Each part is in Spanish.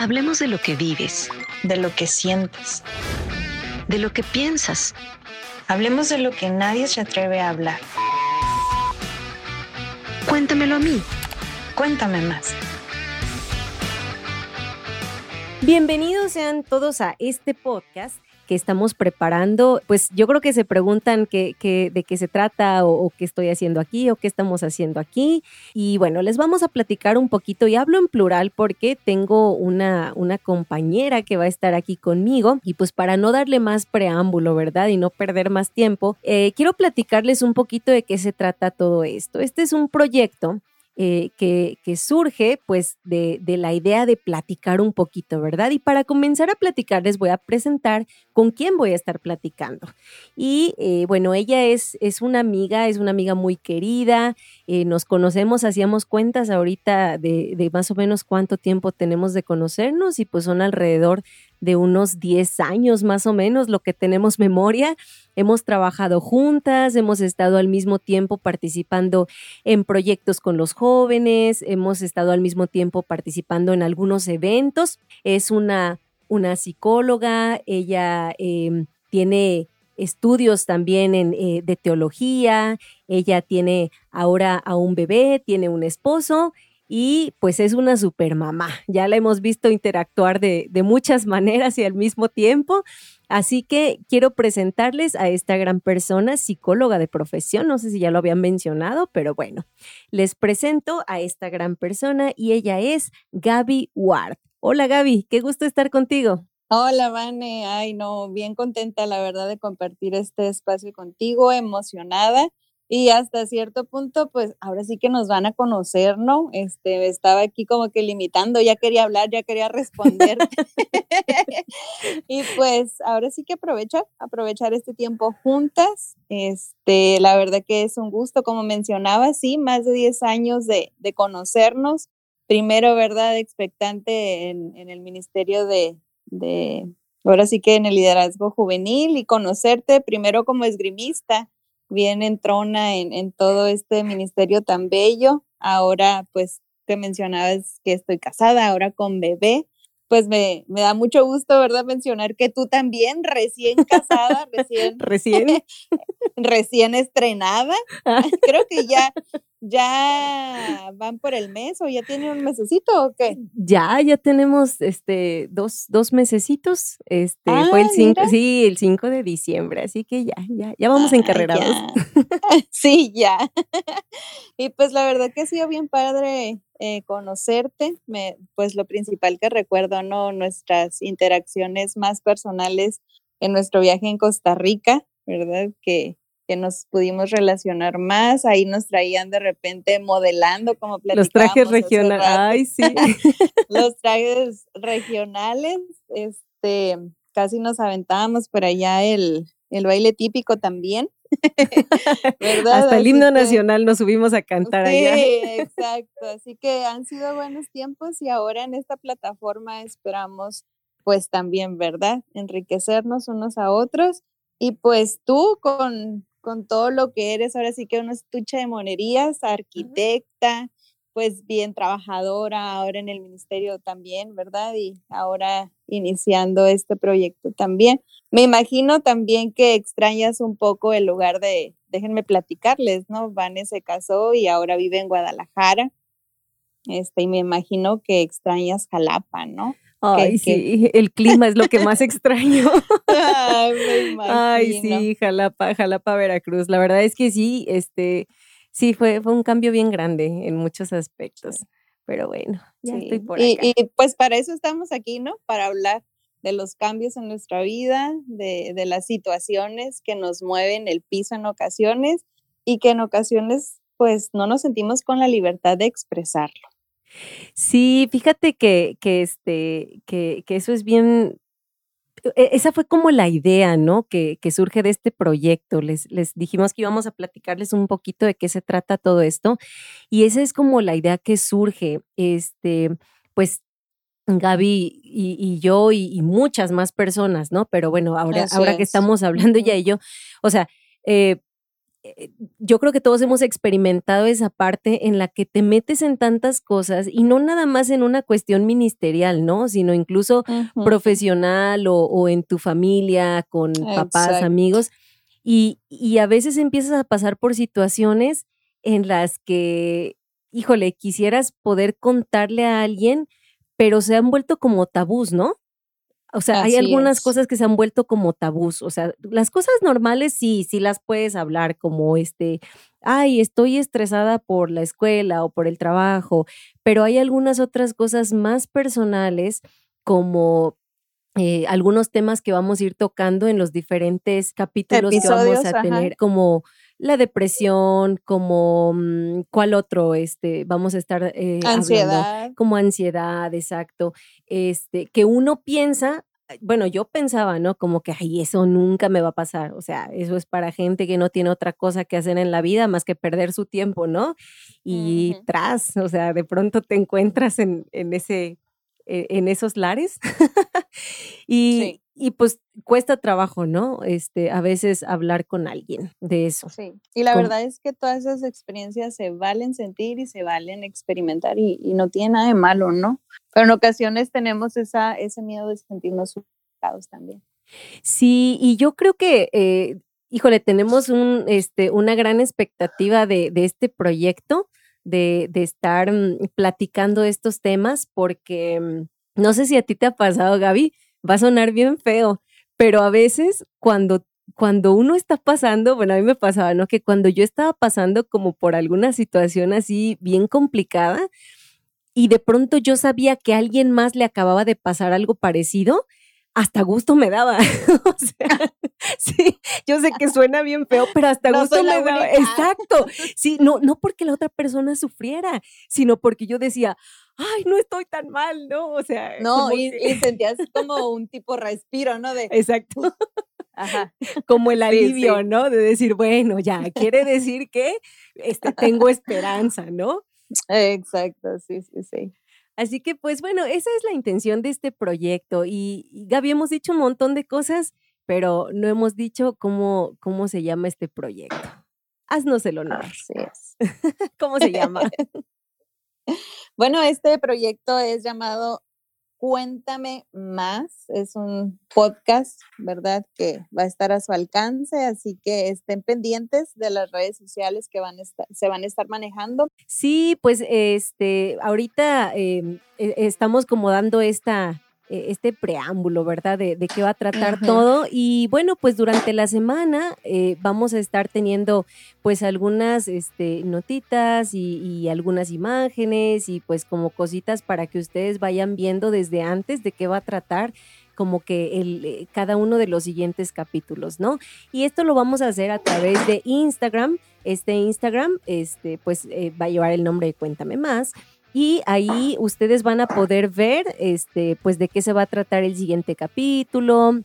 Hablemos de lo que vives, de lo que sientes. de lo que piensas. Hablemos de lo que nadie se atreve a hablar. Cuéntamelo a mí. Cuéntame más. Bienvenidos sean todos a este podcast que estamos preparando. Pues yo creo que se preguntan qué, qué- de qué se trata o, o qué estoy haciendo aquí o qué estamos haciendo aquí. Y bueno, les vamos a platicar un poquito y hablo en plural porque tengo una, una compañera que va a estar aquí conmigo y pues para no darle más preámbulo, ¿verdad? Y no perder más tiempo, eh, quiero platicarles un poquito de qué se trata todo esto. Este es un proyecto eh, que, que surge pues de, la idea de platicar un poquito, ¿verdad? Y para comenzar a platicar les voy a presentar con quién voy a estar platicando. Y eh, bueno, ella es, es una amiga, es una amiga muy querida, eh, nos conocemos, hacíamos cuentas ahorita de, de más o menos cuánto tiempo tenemos de conocernos y pues son alrededor de unos 10 años más o menos lo que tenemos memoria. Hemos trabajado juntas, hemos estado al mismo tiempo participando en proyectos con los jóvenes, hemos estado al mismo tiempo participando en algunos eventos. Es una, una psicóloga, ella eh, tiene estudios también eh, de teología, ella tiene ahora a un bebé, tiene un esposo y pues es una super mamá. Ya la hemos visto interactuar de, de muchas maneras y al mismo tiempo. Así que quiero presentarles a esta gran persona, psicóloga de profesión, no sé si ya lo habían mencionado, pero bueno, les presento a esta gran persona y ella es Gaby Ward. Hola Gaby, qué gusto estar contigo. Hola, Vane. Ay, no, bien contenta, la verdad, de compartir este espacio contigo, emocionada. Y hasta cierto punto, pues ahora sí que nos van a conocer, ¿no? Este, estaba aquí como que limitando, ya quería hablar, ya quería responder. y pues ahora sí que aprovechar, aprovechar este tiempo juntas. Este, la verdad que es un gusto, como mencionaba, sí, más de 10 años de, de conocernos. Primero, ¿verdad? Expectante en, en el Ministerio de, de, ahora sí que en el liderazgo juvenil y conocerte primero como esgrimista, bien entrona en, en todo este ministerio tan bello. Ahora, pues, te mencionabas que estoy casada, ahora con bebé. Pues me, me da mucho gusto, ¿verdad? Mencionar que tú también, recién casada, recién, Recién. recién estrenada. Creo que ya, ya van por el mes o ya tienen un mesecito o qué. Ya, ya tenemos este dos, dos mesecitos. Este fue el Ah, 5, mira. sí, el 5 de diciembre, así que ya, ya, ya vamos Ay, encarrerados. ya. Sí, ya. Y pues la verdad que ha sido bien padre eh, conocerte. Me, pues lo principal que recuerdo, ¿no? Nuestras interacciones más personales en nuestro viaje en Costa Rica, ¿verdad? Que, que nos pudimos relacionar más. Ahí nos traían de repente modelando, como Los trajes regionales. Ay, sí. los trajes regionales, este, casi nos aventábamos por allá el, el baile típico también, ¿verdad? Hasta el himno nacional nos subimos a cantar allá. Sí, exacto. Así que han sido buenos tiempos y ahora en esta plataforma esperamos, pues también, ¿verdad? Enriquecernos unos a otros. Y pues tú con, con todo lo que eres, ahora sí que una estuche de monerías, arquitecta, pues bien trabajadora, ahora en el ministerio también, ¿verdad? Y ahora iniciando este proyecto también. Me imagino también que extrañas un poco el lugar de, déjenme platicarles, ¿no? Vane se casó y ahora vive en Guadalajara. Este, y me imagino que extrañas Jalapa, ¿no? Ay, que- sí, el clima es lo que más extraño. Ay, me imagino. Ay, sí, Jalapa, Jalapa, Veracruz. La verdad es que sí, este, sí, fue, fue un cambio bien grande en muchos aspectos. Pero bueno, ya Sí, estoy por y, acá. y, pues para eso estamos aquí, ¿no? Para hablar de los cambios en nuestra vida, de, de las situaciones que nos mueven el piso en ocasiones y que en ocasiones pues no nos sentimos con la libertad de expresarlo. Sí, fíjate que, que, este, que, que eso es bien, esa fue como la idea, ¿no? Que, que surge de este proyecto. Les, les dijimos que íbamos a platicarles un poquito de qué se trata todo esto. Y esa es como la idea que surge. Este, pues Gaby y, y yo y, y muchas más personas, ¿no? Pero bueno, ahora, Así ahora que es. estamos hablando ya y yo, o sea, eh, yo creo que todos hemos experimentado esa parte en la que te metes en tantas cosas y no nada más en una cuestión ministerial, ¿no? Sino incluso profesional o, en tu familia, con papás, amigos. Y, y a veces empiezas a pasar por situaciones en las que, híjole, quisieras poder contarle a alguien, pero se han vuelto como tabús, ¿no? O sea, hay algunas cosas que se han vuelto como tabús. O sea, las cosas normales sí, sí las puedes hablar, como este, ay, estoy estresada por la escuela o por el trabajo, pero hay algunas otras cosas más personales, como eh, algunos temas que vamos a ir tocando en los diferentes capítulos que vamos a tener, como la depresión, como mm, cuál otro, este, vamos a estar eh, ansiedad, como ansiedad, exacto, este, que uno piensa, bueno, yo pensaba, ¿no? Como que, ay, eso nunca me va a pasar, o sea, eso es para gente que no tiene otra cosa que hacer en la vida más que perder su tiempo, ¿no? Y tras, o sea, de pronto te encuentras en, en ese e, en esos lares. y, y, pues cuesta trabajo, ¿no? Este, a veces hablar con alguien de eso. Sí, y la verdad es que todas esas experiencias se valen sentir y se valen experimentar y, no tiene nada de malo, ¿no? Pero en ocasiones tenemos esa, ese miedo de sentirnos suplicados también. Sí, y yo creo que, eh, híjole, tenemos un, este, una gran expectativa de, de este proyecto de, estar mm, platicando estos temas porque mm, no sé si a ti te ha pasado, Gaby, va a sonar bien feo, pero a veces cuando cuando uno está pasando, bueno, a mí me pasaba, ¿no? Que cuando yo estaba pasando como por alguna situación así bien complicada y de pronto yo sabía que a alguien más le acababa de pasar algo parecido, hasta gusto me daba. o sea, sí, yo sé que suena bien feo, pero hasta gusto me daba. Exacto. Sí, no, no porque la otra persona sufriera, sino porque yo decía, ay, no estoy tan mal, ¿no? O sea. No, y, sentías como un tipo respiro, ¿no? De, Exacto. Ajá. Como el alivio, ¿no? De decir, bueno, ya, quiere decir que este, tengo esperanza, ¿no? Exacto, sí, sí, sí. Así que, pues bueno, esa es la intención de este proyecto. Y, y Gaby, hemos dicho un montón de cosas, pero no hemos dicho cómo, cómo se llama este proyecto. Haznos el honor. Así es. ¿Cómo se llama? bueno, este proyecto es llamado Cuéntame más. Es un podcast, ¿verdad? Que va a estar a su alcance, así que estén pendientes de las redes sociales que van se van a estar manejando. Sí, pues este, ahorita em, e, estamos como dando esta este preámbulo, ¿verdad? De, qué va a tratar todo. Y bueno, pues durante la semana eh, vamos a estar teniendo pues algunas este, notitas y, algunas imágenes y pues como cositas para que ustedes vayan viendo desde antes de qué va a tratar como que el, eh, cada uno de los siguientes capítulos, ¿no? Y esto lo vamos a hacer a través de Instagram. Este Instagram, este, pues eh, va a llevar el nombre de Cuéntame Más y ahí ustedes van a poder ver este pues de qué se va a tratar el siguiente capítulo.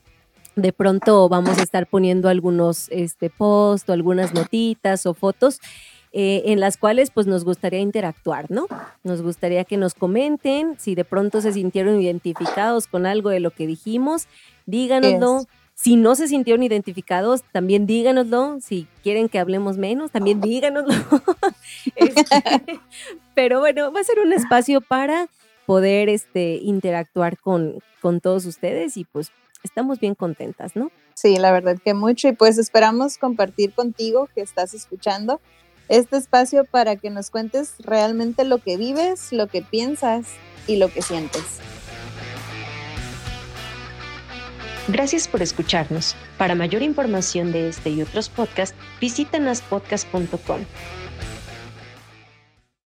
De pronto vamos a estar poniendo algunos este posts o algunas notitas o fotos eh, en las cuales pues nos gustaría interactuar, ¿no? Nos gustaría que nos comenten si de pronto se sintieron identificados con algo de lo que dijimos, díganoslo. Si no se sintieron identificados, también díganoslo. Si quieren que hablemos menos, también díganoslo. Este, pero bueno, va a ser un espacio para poder este, interactuar con, con todos ustedes y pues estamos bien contentas, ¿no? Sí, la verdad que mucho y pues esperamos compartir contigo que estás escuchando este espacio para que nos cuentes realmente lo que vives, lo que piensas y lo que sientes. Gracias por escucharnos. Para mayor información de este y otros podcasts, visita naspodcast.com.